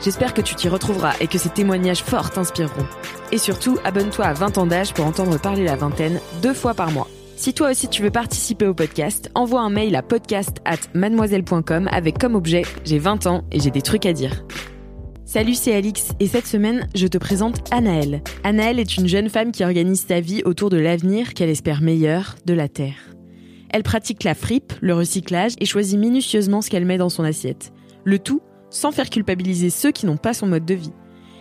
J'espère que tu t'y retrouveras et que ces témoignages forts t'inspireront. Et surtout, abonne-toi à 20 ans d'âge pour entendre parler la vingtaine deux fois par mois. Si toi aussi tu veux participer au podcast, envoie un mail à podcast at mademoiselle.com avec comme objet J'ai 20 ans et j'ai des trucs à dire. Salut, c'est Alix et cette semaine, je te présente Anaëlle. Anaëlle est une jeune femme qui organise sa vie autour de l'avenir qu'elle espère meilleur de la Terre. Elle pratique la fripe, le recyclage et choisit minutieusement ce qu'elle met dans son assiette. Le tout sans faire culpabiliser ceux qui n'ont pas son mode de vie.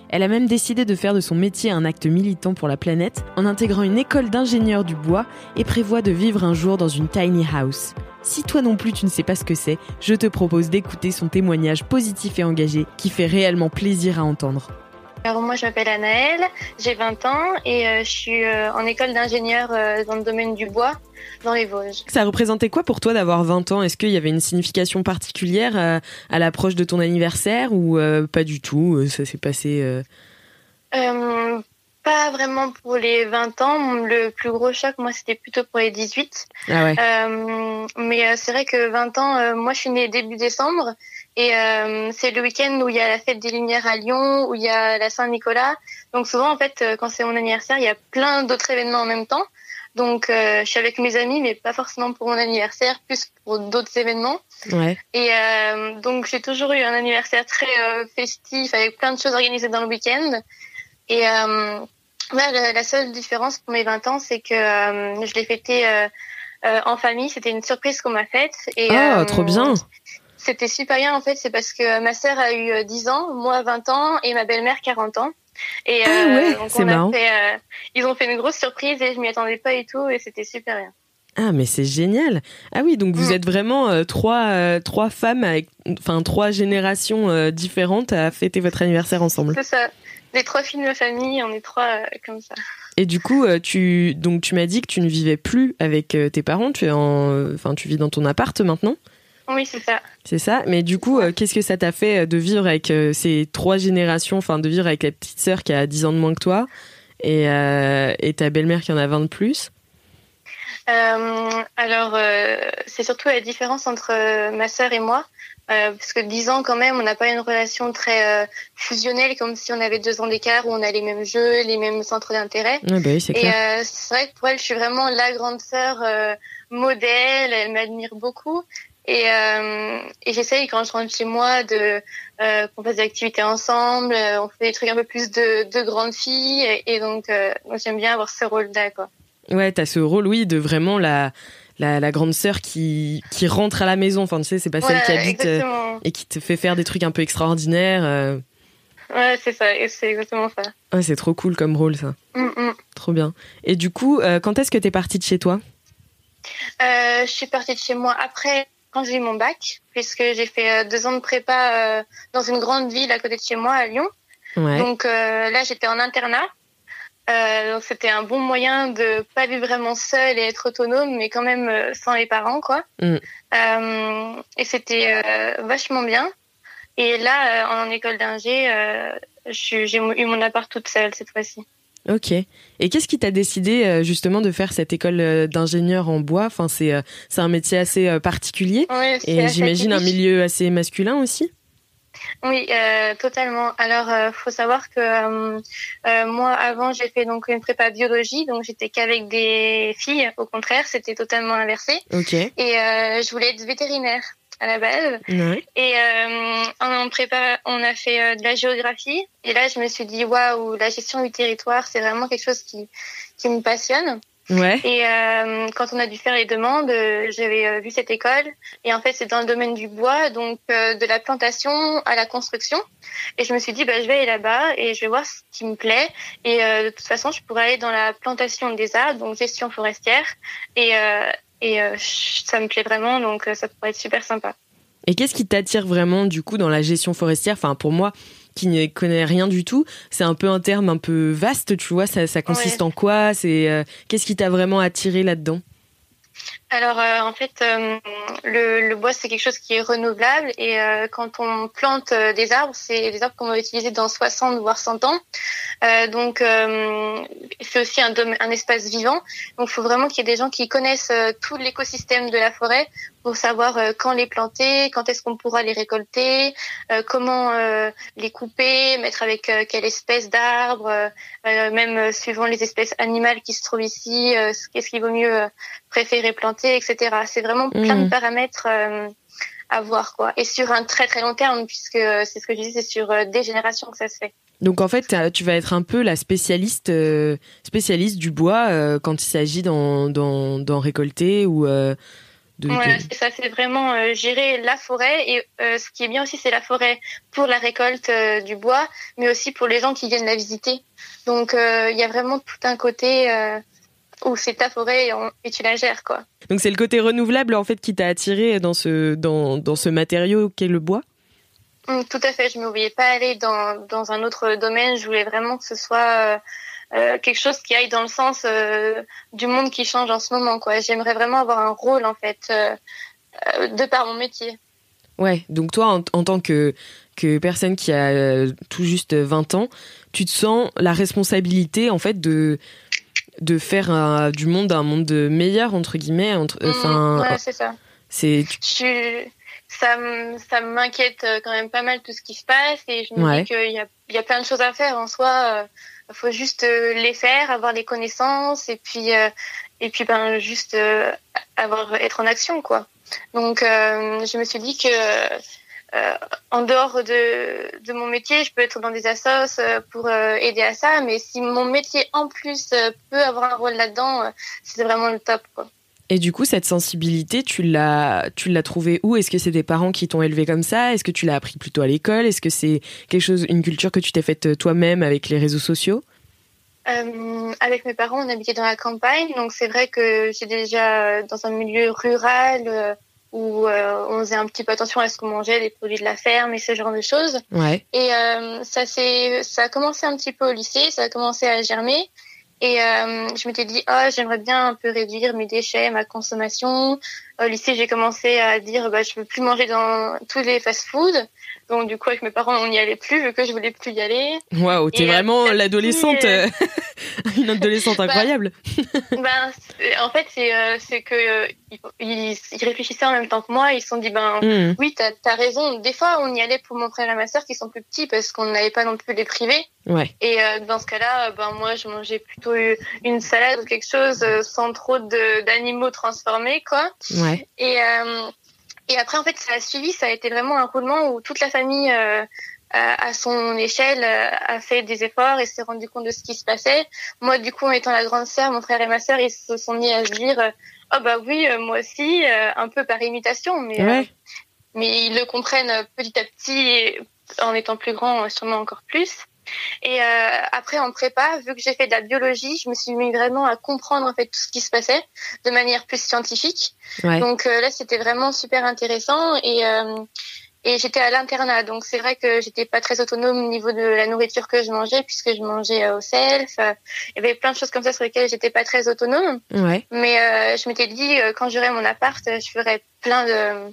Elle a même décidé de faire de son métier un acte militant pour la planète en intégrant une école d'ingénieurs du bois et prévoit de vivre un jour dans une tiny house. Si toi non plus tu ne sais pas ce que c'est, je te propose d'écouter son témoignage positif et engagé qui fait réellement plaisir à entendre. Alors moi je m'appelle Anaëlle, j'ai 20 ans et euh, je suis euh, en école d'ingénieur euh, dans le domaine du bois dans les Vosges. Ça représentait quoi pour toi d'avoir 20 ans? Est-ce qu'il y avait une signification particulière à l'approche de ton anniversaire ou pas du tout Ça s'est passé pas vraiment pour les 20 ans, le plus gros choc moi c'était plutôt pour les 18. Ah ouais. Mais c'est vrai que 20 ans, moi je suis née début décembre et euh, c'est le week-end où il y a la fête des Lumières à Lyon, où il y a la Saint-Nicolas. Donc souvent en fait euh, quand c'est mon anniversaire, il y a plein d'autres événements en même temps. Donc euh, je suis avec mes amis, mais pas forcément pour mon anniversaire, plus pour d'autres événements. Ouais. Et euh, donc j'ai toujours eu un anniversaire très festif avec plein de choses organisées dans le week-end. Et ouais, la, seule différence pour mes 20 ans, c'est que je l'ai fêté euh, en famille. C'était une surprise qu'on m'a faite. Et, Ah, euh, trop bien. C'était super bien en fait. C'est parce que ma sœur a eu euh, 10 ans, moi 20 ans et ma belle-mère 40 ans. Et Ah euh, ouais, donc a marrant. fait, euh, ils ont fait une grosse surprise et je m'y attendais pas et tout et c'était super bien. Ah mais c'est génial. Ah oui, donc vous Mm. êtes vraiment euh, trois euh, trois femmes avec enfin trois générations euh, différentes à fêter votre anniversaire ensemble. C'est ça. Les trois filles de ma famille, on est trois euh, comme ça. Et du coup, euh, tu donc tu m'as dit que tu ne vivais plus avec euh, tes parents, tu es en euh, enfin tu vis dans ton appart maintenant. Oui, c'est ça. C'est ça. Mais du coup, euh, qu'est-ce que ça t'a fait euh, de vivre avec euh, ces trois générations, enfin de vivre avec la petite sœur qui a 10 ans de moins que toi et, euh, et ta belle-mère qui en a 20 de plus? Alors, c'est surtout la différence entre ma sœur et moi. Parce que 10 ans quand même, on n'a pas une relation très fusionnelle comme si on avait deux ans d'écart où on a les mêmes jeux, les mêmes centres d'intérêt. Ouais, bah oui, c'est Et c'est vrai que pour elle, je suis vraiment la grande sœur modèle. Elle m'admire beaucoup. Et, euh, et j'essaye quand je rentre chez moi de euh, qu'on fasse des activités ensemble. euh, on fait des trucs un peu plus de, de grandes filles. Et, et donc, moi, j'aime bien avoir ce rôle-là, quoi. Ouais, t'as ce rôle, oui, de vraiment la, la, la grande sœur qui, qui rentre à la maison. Enfin, tu sais, c'est pas celle Ouais, qui habite euh, et qui te fait faire des trucs un peu extraordinaires. euh. Ouais, c'est ça. C'est exactement ça. Ouais, c'est trop cool comme rôle, ça. Mm, mm. Trop bien. Et du coup, euh, quand est-ce que t'es partie de chez toi? Je suis partie de chez moi après quand j'ai eu mon bac, puisque j'ai fait euh, deux ans de prépa euh, dans une grande ville à côté de chez moi, à Lyon. Ouais. Donc euh, là, j'étais en internat. Donc c'était un bon moyen de pas vivre vraiment seule et être autonome, mais quand même sans les parents, quoi. Mm. Et c'était vachement bien. Et là, en école d'ingé, j'ai eu mon appart toute seule cette fois-ci. Ok. Et qu'est-ce qui t'a décidé euh, justement de faire cette école euh, d'ingénieur en bois? Enfin, c'est euh, c'est un métier assez particulier c'est et j'imagine un milieu assez masculin aussi. Oui, euh, totalement. Alors, euh, faut savoir que euh, moi, avant, j'ai fait donc une prépa biologie, donc j'étais qu'avec des filles. Au contraire, c'était totalement inversé. Ok. Et je voulais être vétérinaire. À la base. Et on prépare, on a fait de la géographie. Et là, je me suis dit waouh, la gestion du territoire, c'est vraiment quelque chose qui qui me passionne. Ouais. Et euh, quand on a dû faire les demandes, euh, j'avais euh, vu cette école. Et en fait, c'est dans le domaine du bois, donc de la plantation à la construction. Et je me suis dit, bah, je vais aller là-bas et je vais voir ce qui me plaît. Et de toute façon, je pourrais aller dans la plantation des arbres, donc gestion forestière. Et, et ça me plaît vraiment, donc ça pourrait être super sympa. Et qu'est-ce qui t'attire vraiment du coup dans la gestion forestière? Enfin, pour moi, qui ne connaît rien du tout, c'est un peu un terme un peu vaste, tu vois. Ça, ça consiste en quoi? C'est euh, qu'est-ce qui t'a vraiment attiré là-dedans? Alors euh, en fait, euh, le, le, bois c'est quelque chose qui est renouvelable et euh, quand on plante des arbres, c'est des arbres qu'on va utiliser dans 60 voire 100 ans. donc c'est aussi un, un espace vivant. Donc il faut vraiment qu'il y ait des gens qui connaissent tout l'écosystème de la forêt pour savoir quand les planter, quand est-ce qu'on pourra les récolter, comment les couper, mettre avec quelle espèce d'arbre, même suivant les espèces animales qui se trouvent ici, qu'est-ce qu'il vaut mieux préférer planter, etc. C'est vraiment plein de mm. paramètres euh, à voir, quoi. Et sur un très très long terme, puisque euh, c'est ce que je disais, c'est sur euh, des générations que ça se fait. Donc en fait, tu vas être un peu la spécialiste, spécialiste du bois quand il s'agit d'en récolter ou. De, voilà, ça, c'est vraiment gérer la forêt. Et ce qui est bien aussi, c'est la forêt pour la récolte du bois, mais aussi pour les gens qui viennent la visiter. Donc il y a vraiment tout un côté où c'est ta forêt et, tu la gères quoi. Donc c'est le côté renouvelable en fait qui t'a attiré dans ce dans, dans ce matériau qu'est le bois? Mm, tout à fait, je ne me voyais pas aller dans, dans un autre domaine, je voulais vraiment que ce soit euh, euh, quelque chose qui aille dans le sens euh, du monde qui change en ce moment quoi. J'aimerais vraiment avoir un rôle en fait de par mon métier. Ouais, donc toi en, en tant que que personne qui a tout juste 20 ans, tu te sens la responsabilité en fait de de faire euh, du monde un monde meilleur entre guillemets entre mm, enfin ouais, c'est ça. c'est ça ça m'inquiète euh, quand même pas mal tout ce qui se passe et je me dis qu'il y a il y a plein de choses à faire. En soi il euh, faut juste les faire avoir les connaissances et puis et puis ben juste avoir être en action quoi. Donc je me suis dit que euh, en dehors de, de, mon métier, je peux être dans des assos euh, pour euh, aider à ça, mais si mon métier en plus peut avoir un rôle là-dedans, c'est vraiment le top. Quoi. Et du coup, cette sensibilité, tu l'as, tu l'as trouvée où? Est-ce que c'est des parents qui t'ont élevé comme ça? Est-ce que tu l'as appris plutôt à l'école? Est-ce que c'est quelque chose, une culture que tu t'es faite toi-même avec les réseaux sociaux? Euh, avec mes parents, on habitait dans la campagne, donc c'est vrai que j'ai déjà dans un milieu rural où euh, on faisait un petit peu attention à ce qu'on mangeait, les produits de la ferme et ce genre de choses. Ouais. Et euh, ça c'est ça a commencé un petit peu au lycée, ça a commencé à germer. Et euh, je m'étais dit, oh, j'aimerais bien un peu réduire mes déchets, ma consommation. Au lycée, j'ai commencé à dire, bah, je veux plus manger dans tous les fast-foods. Donc du coup, avec mes parents, on n'y allait plus vu que je voulais plus y aller. Waouh, t'es vraiment l'adolescente, euh, une adolescente bah, incroyable. ben, en fait, c'est euh, c'est que euh, ils, réfléchissaient en même temps que moi. Ils se sont dit, ben hmm. oui, t'as as raison. Des fois, on y allait pour mon frère et ma sœur qui sont plus petits parce qu'on n'avait pas non plus les privés. Ouais. Et dans ce cas-là, ben moi, je mangeais plutôt une salade ou quelque chose sans trop d'animaux transformés, quoi. Ouais. Et et après, en fait, ça a suivi, ça a été vraiment un roulement où toute la famille, euh, à son échelle, euh, a fait des efforts et s'est rendu compte de ce qui se passait. Moi, du coup, en étant la grande sœur, mon frère et ma sœur, ils se sont mis à se dire, euh, oh bah oui, moi aussi, un peu par imitation, mais mais ils le comprennent petit à petit, en étant plus grands, sûrement encore plus. Et euh, après, en prépa, vu que j'ai fait de la biologie, je me suis mis vraiment à comprendre en fait tout ce qui se passait de manière plus scientifique. Donc euh, là, c'était vraiment super intéressant et euh, et j'étais à l'internat, donc c'est vrai que j'étais pas très autonome au niveau de la nourriture que je mangeais, puisque je mangeais au self. Il y avait plein de choses comme ça sur lesquelles j'étais pas très autonome. Ouais. Mais euh, je m'étais dit, quand j'aurai mon appart, je ferai plein de,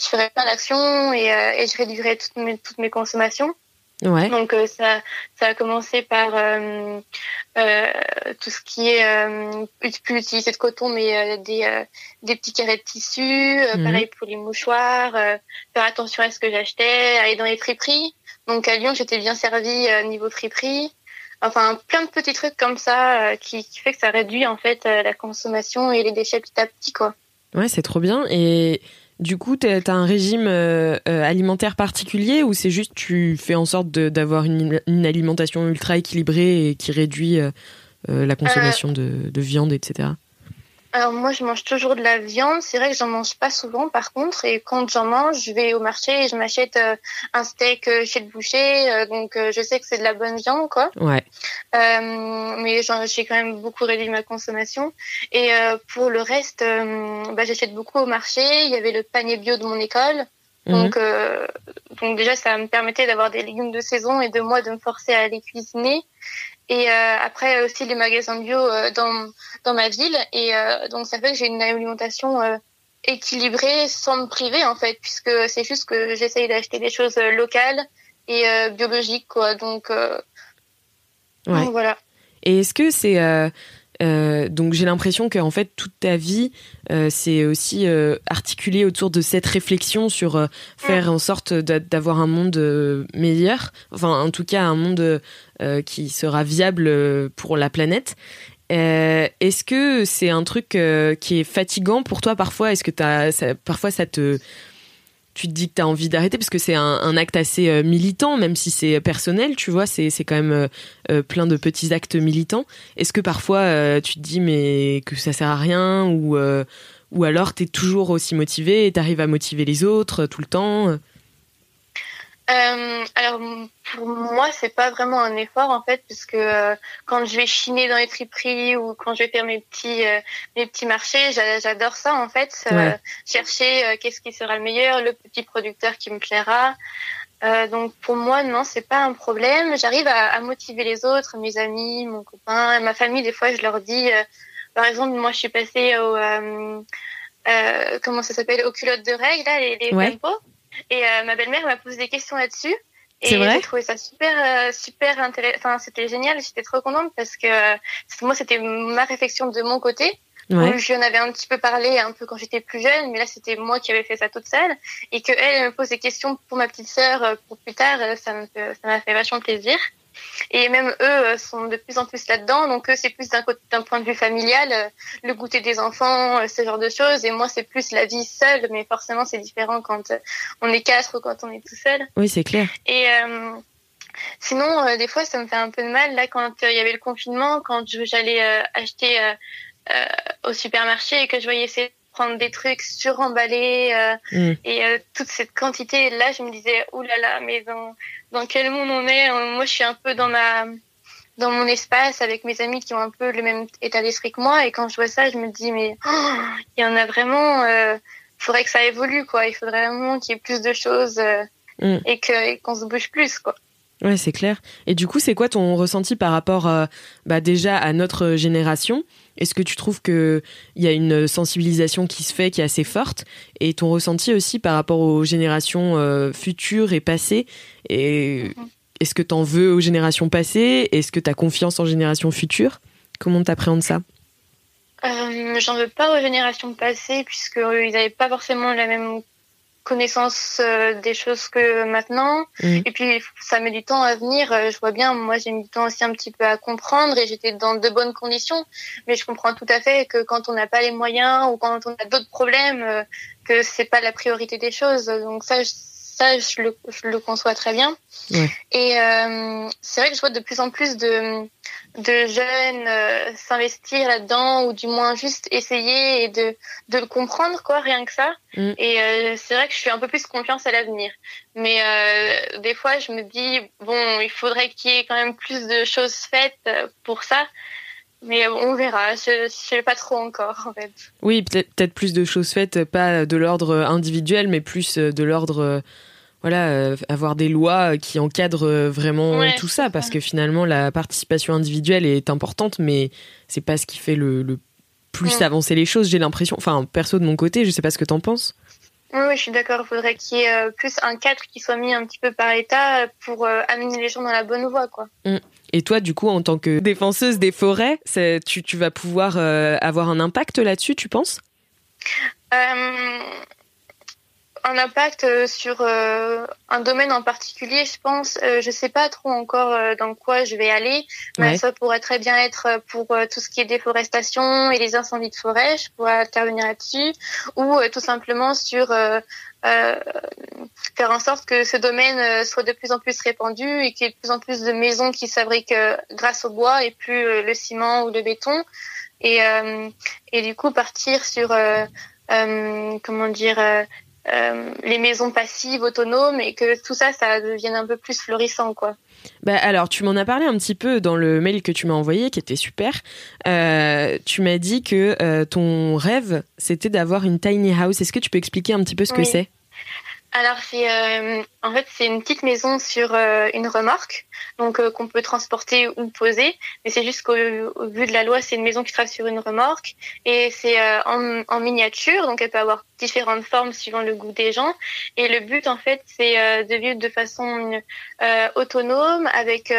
je ferai plein d'actions et, et je réduirai toutes mes, toutes mes consommations. Ouais. Donc euh, ça, ça a commencé par euh, euh, tout ce qui est euh, plus utiliser de coton, mais des, des petits carrés de tissu, mhm. pareil pour les mouchoirs, faire attention à ce que j'achetais, aller dans les friperies. Donc à Lyon, j'étais bien servie niveau friperie. Enfin, plein de petits trucs comme ça qui, qui fait que ça réduit en fait la consommation et les déchets petit à petit, quoi. Ouais, c'est trop bien. Et Du coup, t'as as un régime euh, euh, alimentaire particulier ou c'est juste tu fais en sorte d'avoir une, une, alimentation ultra équilibrée et qui réduit euh, la consommation de, de, viande, etc. Alors moi, je mange toujours de la viande. C'est vrai que j'en mange pas souvent, par contre. Et quand j'en mange, je vais au marché et je m'achète un steak chez le boucher. donc je sais que c'est de la bonne viande, quoi. Ouais. mais j'ai quand même beaucoup réduit ma consommation. Et pour le reste, bah, j'achète beaucoup au marché. Il y avait le panier bio de mon école. Mhm. Donc, donc déjà, ça me permettait d'avoir des légumes de saison et de moi de me forcer à les cuisiner. Et euh, après aussi les magasins bio euh, dans dans ma ville. Et euh, donc ça fait que j'ai une alimentation équilibrée sans me priver en fait, puisque c'est juste que j'essaye d'acheter des choses locales et biologiques quoi. Donc, ouais. donc voilà. Et est-ce que c'est euh, donc j'ai l'impression qu'en fait toute ta vie euh, c'est aussi euh, articulé autour de cette réflexion sur faire en sorte d'avoir un monde meilleur, enfin en tout cas un monde qui sera viable pour la planète. Est-ce que c'est un truc qui est fatigant pour toi parfois? Est-ce que as, parfois ça te tu te dis que tu as envie d'arrêter? Parce que c'est un, acte assez euh, militant, même si c'est personnel, tu vois, c'est, quand même euh, euh, plein de petits actes militants. Est-ce que parfois tu te dis mais que ça sert à rien? Ou, ou alors tu es toujours aussi motivé et tu arrives à motiver les autres tout le temps euh, alors pour moi, c'est pas vraiment un effort en fait, puisque euh, quand je vais chiner dans les triperies ou quand je vais faire mes petits euh, mes petits marchés, j'adore ça en fait, euh, chercher qu'est-ce qui sera le meilleur, le petit producteur qui me plaira. donc pour moi, non, c'est pas un problème. J'arrive à, à, motiver les autres, mes amis, mon copain, ma famille. Des fois, je leur dis, par exemple, moi, je suis passée au comment ça s'appelle, aux culottes de règles, là, les, les et euh, ma belle-mère m'a posé des questions là-dessus. Et j'ai trouvé ça super, euh, super intéressant. Enfin, c'était génial. J'étais trop contente parce que moi, c'était ma réflexion de mon côté. Ouais. Je en avais un petit peu parlé un peu quand j'étais plus jeune, mais là c'était moi qui avais fait ça toute seule et que elle me pose des questions pour ma petite sœur euh, pour plus tard, ça m'a fait, ça m'a fait vachement plaisir. Et même eux euh, sont de plus en plus là-dedans. Donc eux, c'est plus d'un point de vue familial, euh, le goûter des enfants, euh, ce genre de choses. Et moi, c'est plus la vie seule. Mais forcément, c'est différent quand on est quatre ou quand on est tout seul. Oui, c'est clair. Et sinon, des fois, ça me fait un peu de mal. Là, quand il y avait le confinement, quand j'allais acheter au supermarché et que je voyais ces prendre des trucs suremballés euh, mm. et euh, toute cette quantité là je me disais oulala là là, mais dans dans quel monde on est moi je suis un peu dans ma dans mon espace avec mes amis qui ont un peu le même état d'esprit que moi et quand je vois ça je me dis mais oh, il y en a vraiment euh, il faudrait que ça évolue quoi il faudrait vraiment qu'il y ait plus de choses mm. et que qu'on se bouge plus quoi Ouais, c'est clair. Et du coup, c'est quoi ton ressenti par rapport bah, déjà à notre génération? Est-ce que tu trouves qu'il y a une sensibilisation qui se fait, qui est assez forte? Et ton ressenti aussi par rapport aux générations euh, futures et passées? Et mhm. Est-ce que tu en veux aux générations passées? Est-ce que tu as confiance en générations futures? Comment tu appréhendes ça? Euh, J'en veux pas aux générations passées, puisqu'ils n'avaient pas forcément la même connaissance euh, des choses que maintenant. Mm. Et puis, ça met du temps à venir. Euh, je vois bien, moi, j'ai mis du temps aussi un petit peu à comprendre et j'étais dans de bonnes conditions. Mais je comprends tout à fait que quand on n'a pas les moyens ou quand on a d'autres problèmes, euh, que c'est pas la priorité des choses. Donc ça, ça, je le, je le conçois très bien. Et euh, c'est vrai que je vois de plus en plus de, de jeunes euh, s'investir là-dedans ou du moins juste essayer et de, de le comprendre, quoi, rien que ça. Mm. Et euh, c'est vrai que je suis un peu plus confiance à l'avenir. Mais des fois, je me dis, bon, il faudrait qu'il y ait quand même plus de choses faites pour ça. Mais on verra, je ne sais pas trop encore en fait. Oui, peut-être peut plus de choses faites, pas de l'ordre individuel, mais plus de l'ordre voilà, euh, avoir des lois qui encadrent euh, vraiment tout ça, parce que finalement la participation individuelle est importante, mais c'est pas ce qui fait le, plus avancer les choses. J'ai l'impression, enfin perso de mon côté, je sais pas ce que t'en penses. Oui, je suis d'accord. Il faudrait qu'il y ait euh, plus un cadre qui soit mis un petit peu par l'État pour amener les gens dans la bonne voie, quoi. Mmh. Et toi, du coup, en tant que défenseuse des forêts, tu, tu vas pouvoir avoir un impact là-dessus, tu penses? Un impact euh, sur euh, un domaine en particulier, je pense. Euh, je sais pas trop encore dans quoi je vais aller, mais Ouais. ça pourrait très bien être pour tout ce qui est déforestation et les incendies de forêt. Je pourrais intervenir là-dessus, ou tout simplement sur euh, faire en sorte que ce domaine soit de plus en plus répandu et qu'il y ait de plus en plus de maisons qui se fabriquent grâce au bois et plus le ciment ou le béton. Et, euh, et du coup partir sur euh, comment dire euh, les maisons passives, autonomes, et que tout ça, ça devienne un peu plus florissant, quoi. Bah alors, tu m'en as parlé un petit peu dans le mail que tu m'as envoyé, qui était super. Euh, tu m'as dit que euh, ton rêve, c'était d'avoir une tiny house. Est-ce que tu peux expliquer un petit peu ce que c'est? Alors, c'est euh, en fait c'est une petite maison sur euh, une remorque, donc euh, qu'on peut transporter ou poser. Mais c'est juste qu'au au vu de la loi, c'est une maison qui sera sur une remorque et c'est euh, en, en miniature, donc elle peut avoir différentes formes suivant le goût des gens. Et le but, en fait, c'est de vivre de façon autonome avec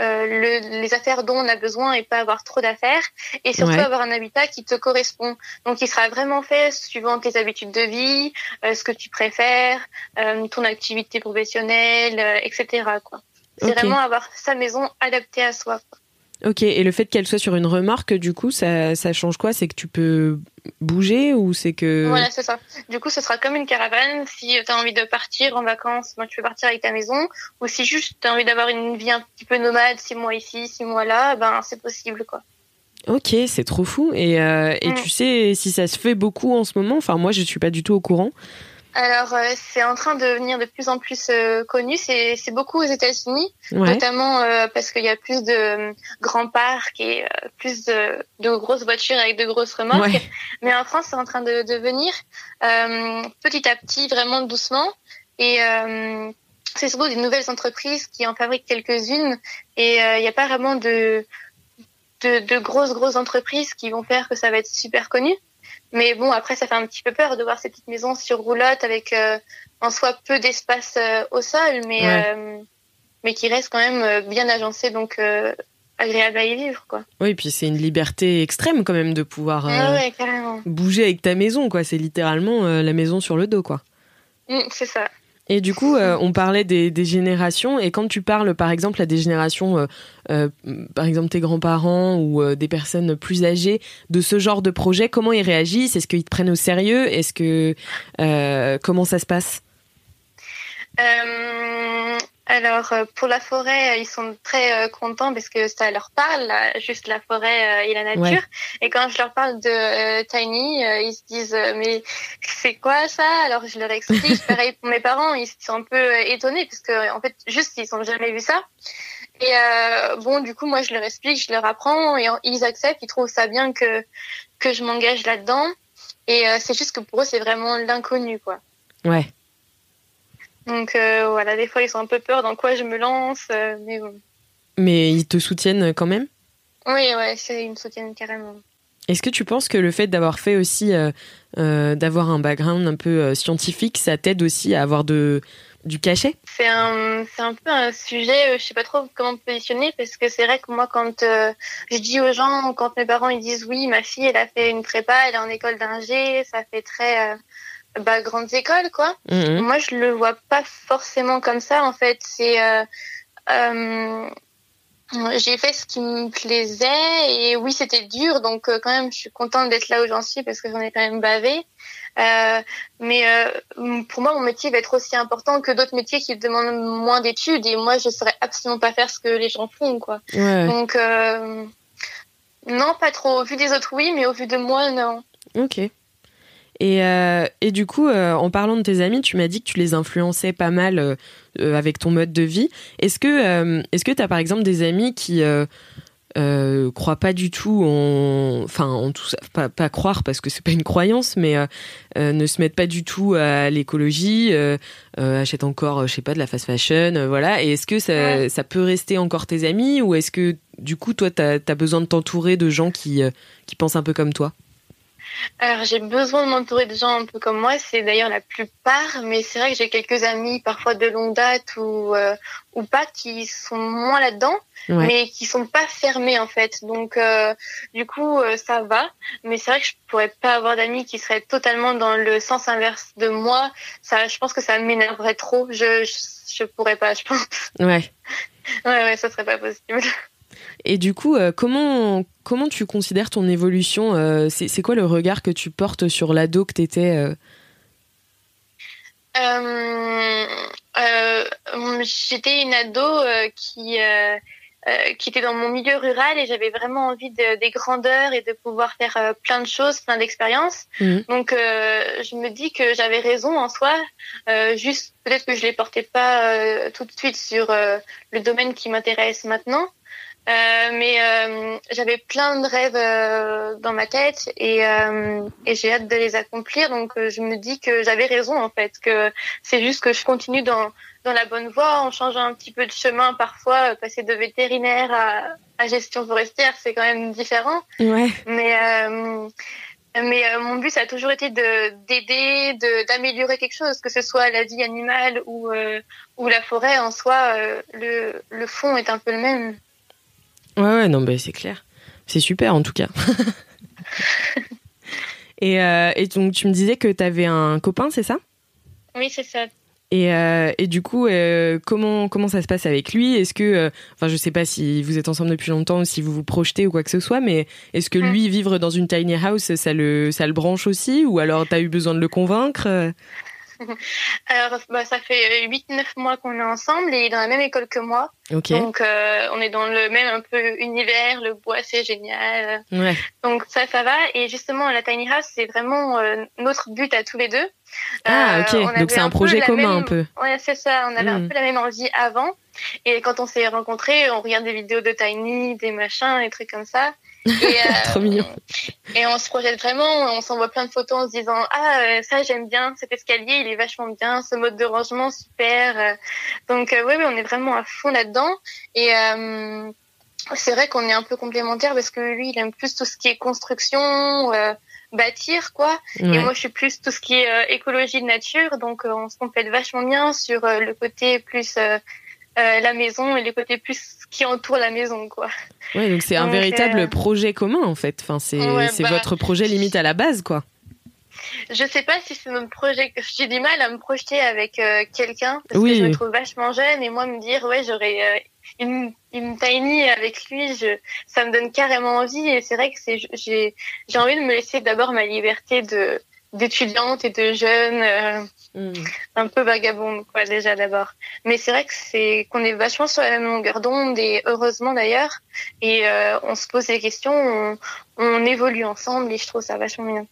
euh, le- les affaires dont on a besoin et pas avoir trop d'affaires et surtout Ouais. avoir un habitat qui te correspond donc il sera vraiment fait suivant tes habitudes de vie euh, ce que tu préfères euh, ton activité professionnelle euh, etc quoi c'est vraiment avoir sa maison adaptée à soi quoi. Ok, et le fait qu'elle soit sur une remorque, du coup, ça, ça change quoi? C'est que tu peux bouger ou c'est que... voilà c'est ça du coup ce sera comme une caravane si tu as envie de partir en vacances ben, tu peux partir avec ta maison ou si juste tu as envie d'avoir une vie un petit peu nomade six mois ici six mois là ben c'est possible quoi Ok, c'est trop fou. Et, euh, et Mm. tu sais si ça se fait beaucoup en ce moment Enfin, moi, je suis pas du tout au courant. Alors, euh, c'est en train de devenir de plus en plus euh, connu. C'est beaucoup aux États-Unis, Ouais. notamment euh, parce qu'il y a plus de euh, grands parcs et euh, plus de, de grosses voitures avec de grosses remorques. Ouais. Mais en France, c'est en train de, de venir euh, petit à petit, vraiment doucement. Et euh, c'est surtout des nouvelles entreprises qui en fabriquent quelques-unes. Et euh, il n'y a pas vraiment de, de, de grosses, grosses entreprises qui vont faire que ça va être super connu. Mais bon, après, ça fait un petit peu peur de voir ces petites maisons sur roulotte avec euh, en soi peu d'espace euh, au sol, mais, Ouais. euh, mais qui restent quand même bien agencées, donc agréable à y vivre. Quoi. Oui, puis c'est une liberté extrême quand même de pouvoir Ah ouais, bouger avec ta maison, quoi. C'est littéralement la maison sur le dos, quoi. Mm, c'est ça. Et du coup, euh, on parlait des, des générations, et quand tu parles, par exemple, à des générations, euh, euh, par exemple tes grands-parents ou euh, des personnes plus âgées, de ce genre de projet, comment ils réagissent? Est-ce qu'ils te prennent au sérieux? Est-ce que euh, comment ça se passe? Alors, euh, pour la forêt, euh, ils sont très euh, contents parce que ça leur parle, juste la forêt euh, et la nature. Ouais. Et quand je leur parle de euh, Tiny, euh, ils se disent mais c'est quoi ça? Alors je leur explique. Pareil pour mes parents, ils sont un peu étonnés parce que en fait juste ils ont jamais vu ça. Et euh, bon, du coup, moi je leur explique, je leur apprends et ils acceptent, ils trouvent ça bien que que je m'engage là-dedans. Et euh, c'est juste que pour eux c'est vraiment l'inconnu quoi. Ouais. Donc euh, voilà, des fois ils sont un peu peur dans quoi je me lance, euh, mais bon. Mais ils te soutiennent quand même? Oui, ouais, ils me soutiennent carrément. Est-ce que tu penses que le fait d'avoir fait aussi, euh, euh, d'avoir un background un peu euh, scientifique, ça t'aide aussi à avoir de, du cachet? C'est un, un peu un sujet, euh, je sais pas trop comment me positionner parce que c'est vrai que moi quand euh, je dis aux gens, quand mes parents ils disent oui, ma fille elle a fait une prépa, elle est en école d'ingé, ça fait très euh, bah, grandes écoles quoi. Mhm. Moi, je le vois pas forcément comme ça. En fait, c'est euh, euh, j'ai fait ce qui me plaisait et oui, c'était dur. Donc euh, quand même, je suis contente d'être là où j'en suis parce que j'en ai quand même bavé. Euh, mais euh, pour moi, mon métier va être aussi important que d'autres métiers qui demandent moins d'études. Et moi, je saurais absolument pas faire ce que les gens font, quoi. Ouais. Donc euh, non, pas trop. Au vu des autres, oui, mais au vu de moi, non. Ok. Et, euh, et du coup, euh, en parlant de tes amis, tu m'as dit que tu les influençais pas mal euh, avec ton mode de vie. Est-ce que est-ce que t'as par exemple des amis qui euh, croient pas du tout en, enfin, en tout ça, pas, pas croire parce que c'est pas une croyance, mais euh, euh, ne se mettent pas du tout à l'écologie, achètent encore, je sais pas, de la fast fashion, voilà. Et est-ce que ça, Ouais. ça peut rester encore tes amis ou est-ce que du coup, toi, t'as as besoin de t'entourer de gens qui qui pensent un peu comme toi? Alors j'ai besoin de m'entourer de gens un peu comme moi, c'est d'ailleurs la plupart, mais c'est vrai que j'ai quelques amis parfois de longue date ou euh, ou pas qui sont moins là-dedans, mais qui sont pas fermés en fait. Donc euh, du coup euh, ça va, mais c'est vrai que je pourrais pas avoir d'amis qui seraient totalement dans le sens inverse de moi. Ça, je pense que ça m'énerverait trop. Je, je je pourrais pas, je pense. Ouais. ouais ouais, ça serait pas possible. Et du coup, euh, comment, comment tu considères ton évolution euh, c'est, quoi le regard que tu portes sur l'ado que tu étais euh? J'étais une ado qui, qui était dans mon milieu rural et j'avais vraiment envie de, des grandeurs et de pouvoir faire plein de choses, plein d'expériences. Mmh. Donc, je me dis que j'avais raison en soi, juste peut-être que je les portais pas tout de suite sur le domaine qui m'intéresse maintenant. Euh, mais euh, j'avais plein de rêves euh, dans ma tête et, et j'ai hâte de les accomplir. Donc je me dis que j'avais raison en fait, que c'est juste que je continue dans dans la bonne voie en changeant un petit peu de chemin parfois. Passer de vétérinaire à, à gestion forestière, c'est quand même différent. Ouais. Mais mais mon but ça a toujours été de d'aider, de d'améliorer quelque chose, que ce soit la vie animale ou ou la forêt en soi. le le fond est un peu le même. Ouais, ouais, non, bah, c'est clair. C'est super en tout cas. et, euh, et, donc, tu me disais que tu avais un copain, c'est ça? Oui, c'est ça. Et, euh, et, du coup, euh, comment, comment ça se passe avec lui? Est-ce que, enfin, je sais pas si vous êtes ensemble depuis longtemps ou si vous vous projetez ou quoi que ce soit, mais est-ce que mm. lui, vivre dans une tiny house, ça le, ça le branche aussi? Ou alors, tu as eu besoin de le convaincre? Alors, bah, ça fait 8-9 mois qu'on est ensemble et il est dans la même école que moi. Donc, euh, on est dans le même un peu univers, le bois, c'est génial. Donc, ça, ça va. Et justement, la Tiny House, c'est vraiment euh, notre but à tous les deux. Ah, ok. Euh, Donc, c'est un, projet commun un peu. Ouais, c'est ça. On avait un hmm. peu la même envie avant. Et quand on s'est rencontrés, on regarde des vidéos de Tiny, des machins, des trucs comme ça. Et, Trop mignon. Et on se projette vraiment, on s'envoie plein de photos en se disant ah ça j'aime bien, cet escalier il est vachement bien, ce mode de rangement super. Donc oui, oui, on est vraiment à fond là-dedans et euh, c'est vrai qu'on est un peu complémentaires parce que lui, il aime plus tout ce qui est construction, euh, bâtir, quoi. Et moi, je suis plus tout ce qui est euh, écologie de nature. Donc, on se complète vachement bien sur le côté plus la maison et le côté plus qui entoure la maison, quoi. Ouais, donc c'est un véritable projet commun, en fait. Enfin, c'est bah, votre projet limite à la base, quoi. Je sais pas si c'est notre projet. J'ai du mal à me projeter avec euh, quelqu'un parce que je me trouve vachement jeune et moi me dire ouais j'aurais euh, une, une tiny avec lui, je, ça me donne carrément envie et c'est vrai que c'est j'ai j'ai envie de me laisser d'abord ma liberté de d'étudiante et de jeune, euh, hmm. un peu vagabonde quoi déjà d'abord. Mais c'est vrai que c'est qu'on est vachement sur la même longueur d'onde et heureusement d'ailleurs et on se pose des questions, on, on évolue ensemble et je trouve ça vachement bien.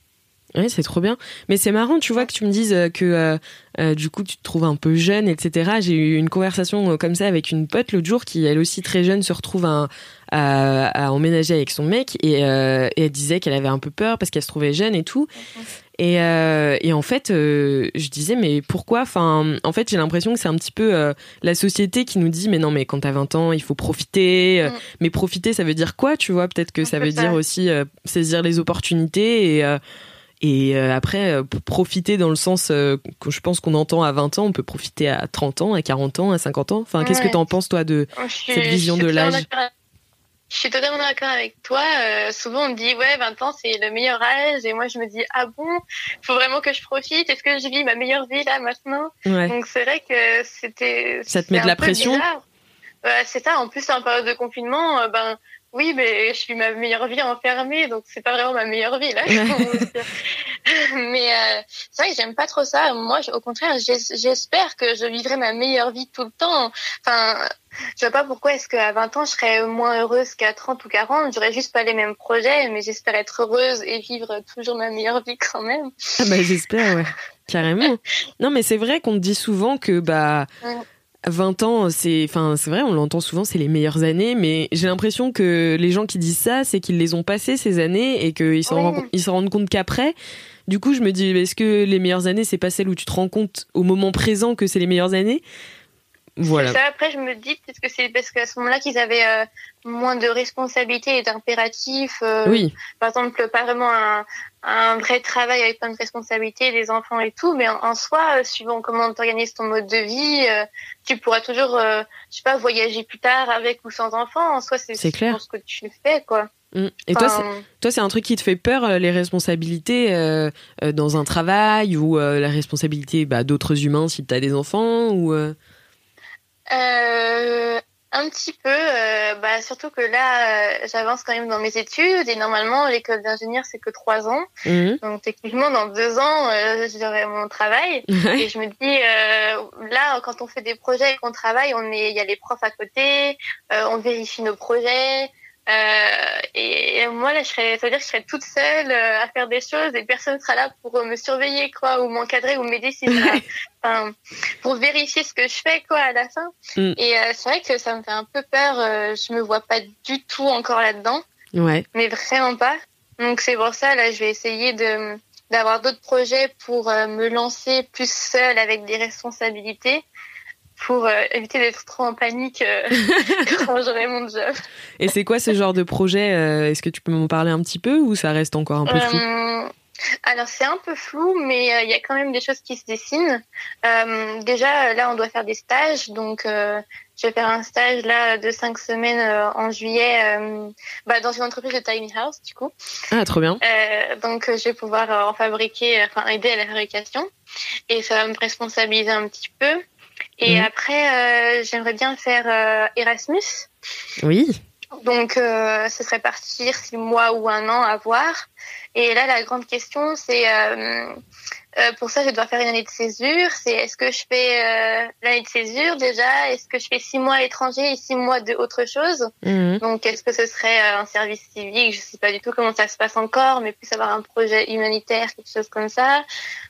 Oui, c'est trop bien. Mais c'est marrant, tu vois, que tu me dises euh, que euh, euh, du coup, tu te trouves un peu jeune, etc. J'ai eu une conversation comme ça avec une pote l'autre jour qui, elle aussi très jeune, se retrouve à, à, emménager avec son mec et, elle disait qu'elle avait un peu peur parce qu'elle se trouvait jeune et tout. Et, et en fait, je disais, mais pourquoi? Enfin, en fait, j'ai l'impression que c'est un petit peu la société qui nous dit, mais non, mais quand t'as 20 ans, il faut profiter. Mm. Mais profiter, ça veut dire quoi Tu vois? Peut-être que ça veut dire aussi saisir les opportunités et et euh, après, euh, profiter dans le sens euh, que je pense qu'on entend à 20 ans, on peut profiter à 30 ans, à 40 ans, à 50 ans. Enfin, qu'est-ce que tu en penses, toi, de cette vision de l'âge? Je suis totalement d'accord avec toi. souvent, on me dit, ouais, 20 ans, c'est le meilleur âge. Et moi, je me dis, ah bon, faut vraiment que je profite. Est-ce que je vis ma meilleure vie là, maintenant? Donc, c'est vrai que c'était. Ça te met de la pression? C'est ça. En plus, en période de confinement, ben, oui, mais je suis ma meilleure vie enfermée, donc c'est pas vraiment ma meilleure vie là. mais euh, c'est vrai que j'aime pas trop ça. Moi, au contraire, j'espère que je vivrai ma meilleure vie tout le temps. Enfin, je vois pas pourquoi est-ce qu'à 20 ans je serais moins heureuse qu'à 30 ou 40. J'aurais juste pas les mêmes projets, mais j'espère être heureuse et vivre toujours ma meilleure vie quand même. Ah bah j'espère, ouais, carrément. Non, mais c'est vrai qu'on dit souvent que bah. 20 ans, c'est, enfin, c'est vrai, on l'entend souvent, c'est les meilleures années, mais j'ai l'impression que les gens qui disent ça, c'est qu'ils les ont passées ces années et qu'ils s'en, rendent, ils rendent compte qu'après. Du coup, je me dis, est-ce que les meilleures années, c'est pas celles où tu te rends compte au moment présent que c'est les meilleures années? Voilà. Ça, après, je me dis peut-être que c'est parce qu'à ce moment-là qu'ils avaient euh, moins de responsabilités et d'impératifs. euh, Oui, Par exemple, pas vraiment un, un vrai travail avec plein de responsabilités, des enfants et tout, mais en, en soi, euh, suivant comment tu organises ton mode de vie, tu pourras toujours, je sais pas, voyager plus tard avec ou sans enfants. En soi, c'est ce que tu fais, quoi. Mm. Et toi, c'est- Enfin, toi, c'est un truc qui te fait peur, les responsabilités dans un travail ou la responsabilité bah, d'autres humains si tu as des enfants ou euh, un petit peu, euh, bah, surtout que là, euh, j'avance quand même dans mes études et normalement, l'école d'ingénieur, c'est que trois ans. Mhm. Donc, techniquement, dans deux ans, euh, j'aurai mon travail. Et je me dis, euh, là, quand on fait des projets et qu'on travaille, on est, il y a les profs à côté, euh, on vérifie nos projets. Euh, et moi, là, je serais, ça veut dire que je serais toute seule euh, à faire des choses et personne sera là pour euh, me surveiller, quoi, ou m'encadrer ou m'aider si ça, enfin, pour vérifier ce que je fais, quoi, à la fin. Mm. Et euh, c'est vrai que ça me fait un peu peur. euh, je me vois pas du tout encore là-dedans ouais. mais vraiment pas. Donc c'est pour ça là, je vais essayer de d'avoir d'autres projets pour euh, me lancer plus seule avec des responsabilités pour euh, éviter d'être trop en panique euh, quand j'aurai mon job. Et c'est quoi ce genre de projet euh, Est-ce que tu peux m'en parler un petit peu ou ça reste encore un peu flou? Euh, alors c'est un peu flou, mais il y a quand même des choses qui se dessinent. Déjà là, on doit faire des stages, donc je vais faire un stage là de cinq semaines euh, en juillet euh, bah, dans une entreprise de tiny house du coup. Ah, trop bien. Euh, donc, je vais pouvoir en fabriquer, enfin aider à la fabrication, et ça va me responsabiliser un petit peu. Et Mhm. après, euh, j'aimerais bien faire euh, Erasmus. Oui. Donc, euh, ce serait partir six mois ou un an à voir. Et là, la grande question, c'est euh, euh, pour ça, je dois faire une année de césure. C'est est-ce que je fais euh, l'année de césure déjà? Est-ce que je fais six mois à l'étranger et six mois de autre chose? Mhm. donc, est-ce que ce serait un service civique? Je sais pas du tout comment ça se passe encore, mais plus avoir un projet humanitaire, quelque chose comme ça.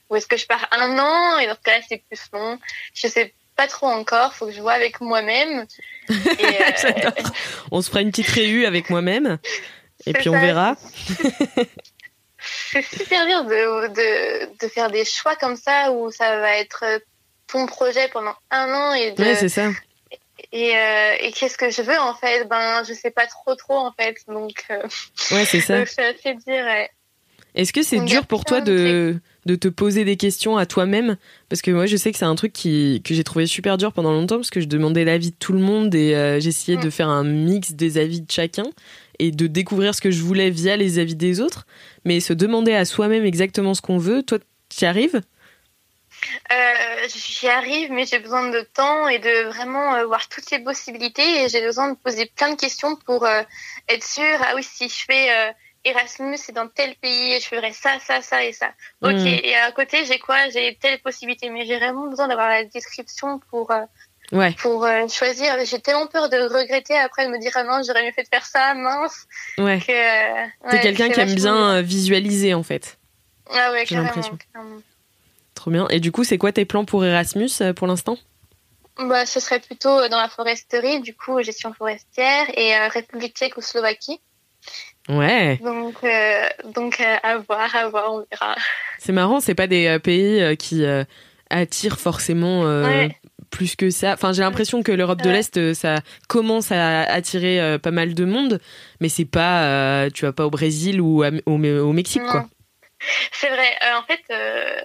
Ou est-ce que je pars un an et dans ce cas-là, c'est plus long? Je sais pas trop encore. Faut que je vois avec moi-même. Euh. On se fera une petite réu avec moi-même et puis on verra. c'est super dur de, de, de faire des choix comme ça où ça va être ton projet pendant un an et de, Ouais, c'est ça. et, euh, et qu'est-ce que je veux en fait? Ben, je sais pas trop trop en fait. Donc, euh, Ouais, c'est ça. donc c'est assez dur. ouais. Est-ce que c'est dur pour toi de, de te poser des questions à toi-même Parce que moi, je sais que c'est un truc qui, que j'ai trouvé super dur pendant longtemps parce que je demandais l'avis de tout le monde et euh, j'essayais de Mm. faire un mix des avis de chacun et de découvrir ce que je voulais via les avis des autres. Mais se demander à soi-même exactement ce qu'on veut, toi, tu y arrives? Euh, J'y arrive, mais j'ai besoin de temps et de vraiment euh, voir toutes les possibilités. Et j'ai besoin de poser plein de questions pour euh, être sûre. Ah oui, si je fais Erasmus, c'est dans tel pays, et je ferai ça, ça, ça et ça. Ok. Mm. Et à côté, j'ai quoi? J'ai telle possibilité, mais j'ai vraiment besoin d'avoir la description pour euh, Ouais. pour euh, choisir. J'ai tellement peur de regretter après de me dire ah non, j'aurais mieux fait de faire ça, mince. Ouais. Que euh, T'es quelqu'un qui aime bien visualiser en fait. Ah ouais, j'ai l'impression. Trop bien. Et du coup, c'est quoi tes plans pour Erasmus pour l'instant? Bah, ce serait plutôt dans la foresterie, du coup, gestion forestière, et République tchèque ou Slovaquie. Ouais. Donc, euh, donc euh, à voir, à voir, on verra. C'est marrant, c'est pas des euh, pays qui attirent forcément Ouais. plus que ça. Enfin, j'ai l'impression que l'Europe de l'Est, ça commence à attirer pas mal de monde, mais c'est pas, tu vas pas au Brésil ou à- au, au Mexique, Non. quoi. C'est vrai. Euh, en fait, euh,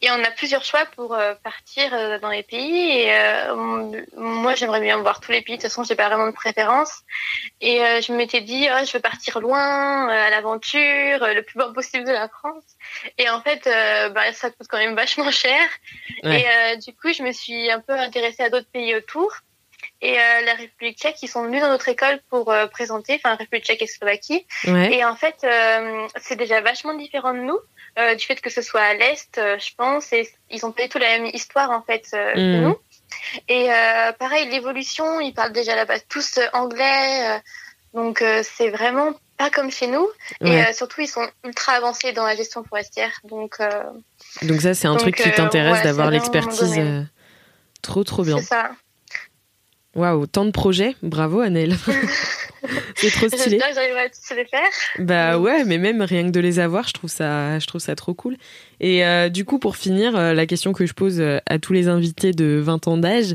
et on a plusieurs choix pour euh, partir euh, dans les pays. Et euh, moi, j'aimerais bien voir tous les pays. De toute façon, j'ai pas vraiment de préférence. Et euh, je m'étais dit, oh, je veux partir loin, euh, à l'aventure, euh, le plus loin possible de la France. Et en fait, euh, bah, ça coûte quand même vachement cher. Ouais. Et euh, du coup, je me suis un peu intéressée à d'autres pays autour. Et euh, la République tchèque, ils sont venus dans notre école pour euh, présenter, enfin République tchèque et Slovaquie. Ouais. Et en fait, euh, c'est déjà vachement différent de nous, du fait que ce soit à l'est, je pense, et ils ont pas du tout la même histoire en fait que Mm. nous. Et pareil, l'évolution, ils parlent déjà là-bas tous anglais, donc c'est vraiment pas comme chez nous. Et Ouais. surtout, ils sont ultra avancés dans la gestion forestière, donc Donc ça, c'est un donc, truc qui t'intéresse ouais, d'avoir l'expertise. Trop, trop bien. c'est ça. Waouh, tant de projets. Bravo, Annelle. C'est trop stylé. J'espère que j'arriverai à tous les faire. Bah ouais, mais même rien que de les avoir, je trouve ça, je trouve ça trop cool. Et euh, du coup, pour finir, euh, la question que je pose euh, à tous les invités de 20 ans d'âge,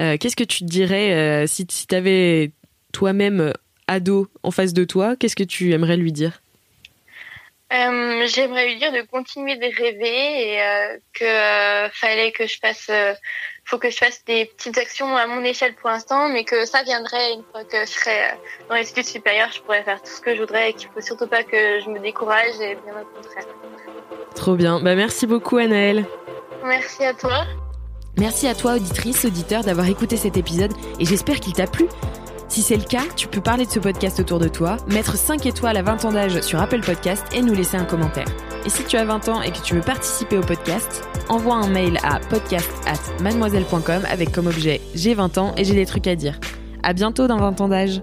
euh, qu'est-ce que tu te dirais si, si tu avais toi-même ado en face de toi, qu'est-ce que tu aimerais lui dire? J'aimerais lui dire de continuer de rêver et que fallait que je fasse, euh, faut que je fasse des petites actions à mon échelle pour l'instant, mais que ça viendrait une fois que je serai euh, dans les études supérieures, je pourrais faire tout ce que je voudrais et qu'il faut surtout pas que je me décourage et bien au contraire. Trop bien. Bah merci beaucoup Anaëlle. Merci à toi. Merci à toi auditrice, auditeur d'avoir écouté cet épisode et j'espère qu'il t'a plu. Si c'est le cas, tu peux parler de ce podcast autour de toi, mettre 5 étoiles à 20 ans d'âge sur Apple Podcast et nous laisser un commentaire. Et si tu as 20 ans et que tu veux participer au podcast, envoie un mail à podcast at mademoiselle.com avec comme objet j'ai 20 ans et j'ai des trucs à dire. À bientôt dans 20 ans d'âge.